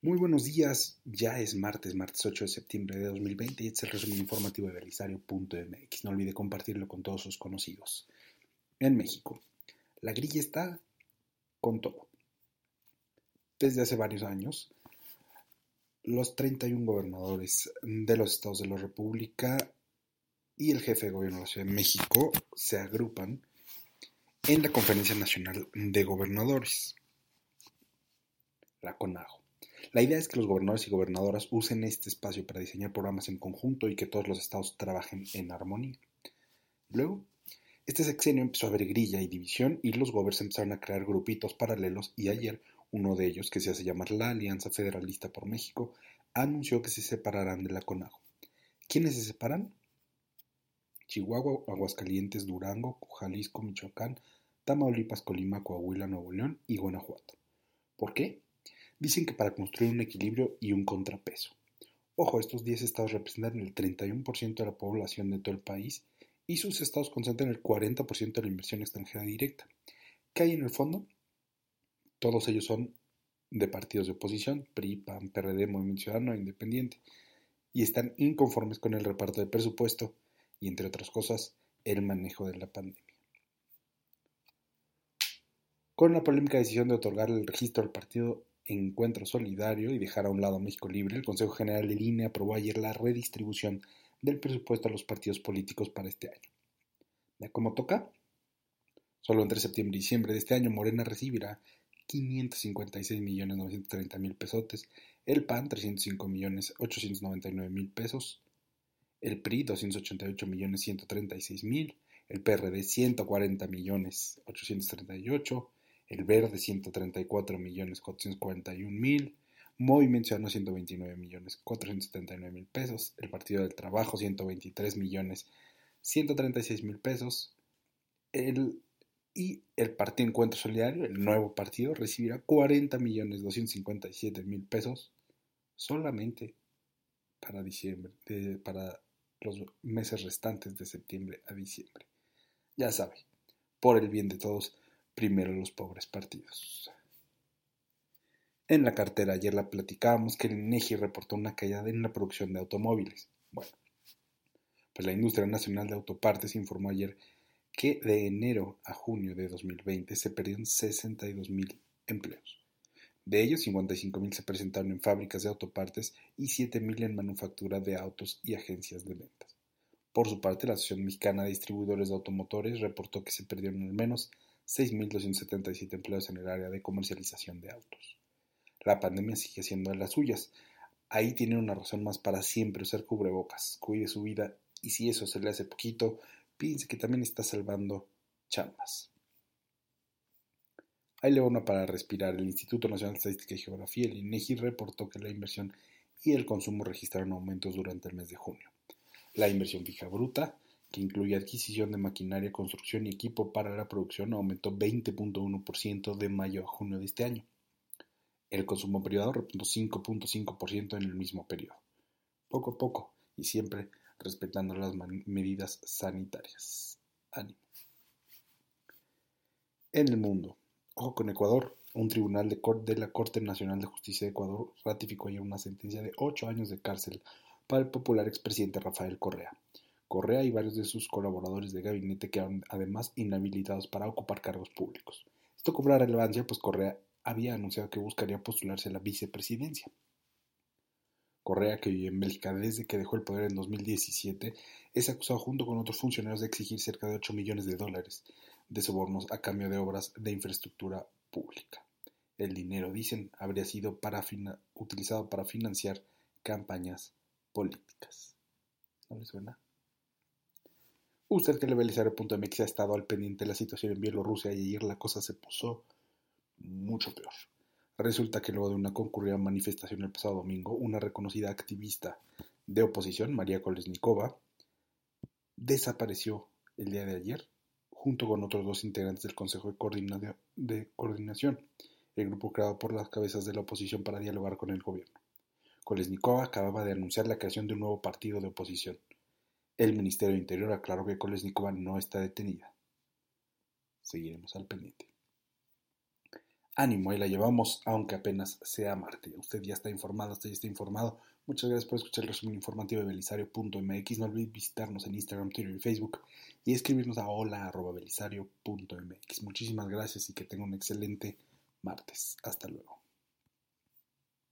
Muy buenos días, ya es martes, martes 8 de septiembre de 2020 y este es el resumen informativo de Belisario.mx. No olvide compartirlo con todos sus conocidos. En México, la grilla está con todo. Desde hace varios años, los 31 gobernadores de los estados de la República y el jefe de gobierno de la Ciudad de México se agrupan en la Conferencia Nacional de Gobernadores, la CONAGO. La idea es que los gobernadores y gobernadoras usen este espacio para diseñar programas en conjunto y que todos los estados trabajen en armonía. Luego, este sexenio empezó a haber grilla y división y los gobiernos empezaron a crear grupitos paralelos y ayer uno de ellos, que se hace llamar la Alianza Federalista por México, anunció que se separarán de la CONAGO. ¿Quiénes se separan? Chihuahua, Aguascalientes, Durango, Jalisco, Michoacán, Tamaulipas, Colima, Coahuila, Nuevo León y Guanajuato. ¿Por qué? Dicen que para construir un equilibrio y un contrapeso. Ojo, estos 10 estados representan el 31% de la población de todo el país y sus estados concentran el 40% de la inversión extranjera directa. ¿Qué hay en el fondo? Todos ellos son de partidos de oposición, PRI, PAN, PRD, Movimiento Ciudadano Independiente, y están inconformes con el reparto de presupuesto y, entre otras cosas, el manejo de la pandemia. Con la polémica decisión de otorgar el registro al partido encuentro solidario y dejar a un lado México Libre, el Consejo General del INE aprobó ayer la redistribución del presupuesto a los partidos políticos para este año. ¿Ya cómo toca? Solo entre septiembre y diciembre de este año Morena recibirá 556 millones 930 mil pesotes, el PAN 305 millones 899 mil pesos, el PRI 288 millones 136 mil, el PRD 140 millones 838, el Verde 134 millones 441 mil, Movimiento Ciudadano 129 millones 479 mil pesos, el Partido del Trabajo 123 millones 136 mil pesos, el, y el Partido Encuentro Solidario, el nuevo partido, recibirá 40 millones 257 mil pesos solamente para diciembre, para los meses restantes de septiembre a diciembre. Ya sabe, por el bien de todos, primero los pobres partidos. En la cartera ayer la platicábamos que el INEGI reportó una caída en la producción de automóviles. Bueno, pues la industria nacional de autopartes informó ayer que de enero a junio de 2020 se perdieron 62.000 empleos. De ellos, 55.000 se presentaron en fábricas de autopartes y 7.000 en manufactura de autos y agencias de ventas. Por su parte, la Asociación Mexicana de Distribuidores de Automotores reportó que se perdieron al menos 6.277 empleos en el área de comercialización de autos. La pandemia sigue siendo de las suyas. Ahí tiene una razón más para siempre usar cubrebocas. Cuide su vida y si eso se le hace poquito, piense que también está salvando chambas. Ahí le una para respirar. El Instituto Nacional de Estadística y Geografía, el INEGI, reportó que la inversión y el consumo registraron aumentos durante el mes de junio. La inversión fija bruta que incluye adquisición de maquinaria, construcción y equipo para la producción, aumentó 20.1% de mayo a junio de este año. El consumo privado repuntó 5.5% en el mismo periodo. Poco a poco y siempre respetando las medidas sanitarias. Ánimo. En el mundo, ojo con Ecuador, un tribunal de, la Corte Nacional de Justicia de Ecuador ratificó ayer una sentencia de 8 años de cárcel para el popular expresidente Rafael Correa Correa y varios de sus colaboradores de gabinete quedaron además inhabilitados para ocupar cargos públicos. Esto cobra relevancia pues Correa había anunciado que buscaría postularse a la vicepresidencia. Correa, que vive en Bélgica desde que dejó el poder en 2017, es acusado junto con otros funcionarios de exigir cerca de 8 millones de dólares de sobornos a cambio de obras de infraestructura pública. El dinero, dicen, habría sido para utilizado para financiar campañas políticas. ¿No les suena? Usted que MX ha estado al pendiente de la situación en Bielorrusia y ayer la cosa se puso mucho peor. Resulta que luego de una concurrida manifestación el pasado domingo, una reconocida activista de oposición, María Kolesnikova, desapareció el día de ayer junto con otros dos integrantes del Consejo de Coordinación, el grupo creado por las cabezas de la oposición para dialogar con el gobierno. Kolesnikova acababa de anunciar la creación de un nuevo partido de oposición, el Ministerio de Interior aclaró que Kolesnikova no está detenida. Seguiremos al pendiente. ánimo, ahí la llevamos, aunque apenas sea martes. Usted ya está informado, usted ya está informado. Muchas gracias por escuchar el resumen informativo de belisario.mx. No olvide visitarnos en Instagram, Twitter y Facebook y escribirnos a hola.belisario.mx. Muchísimas gracias y que tenga un excelente martes. Hasta luego.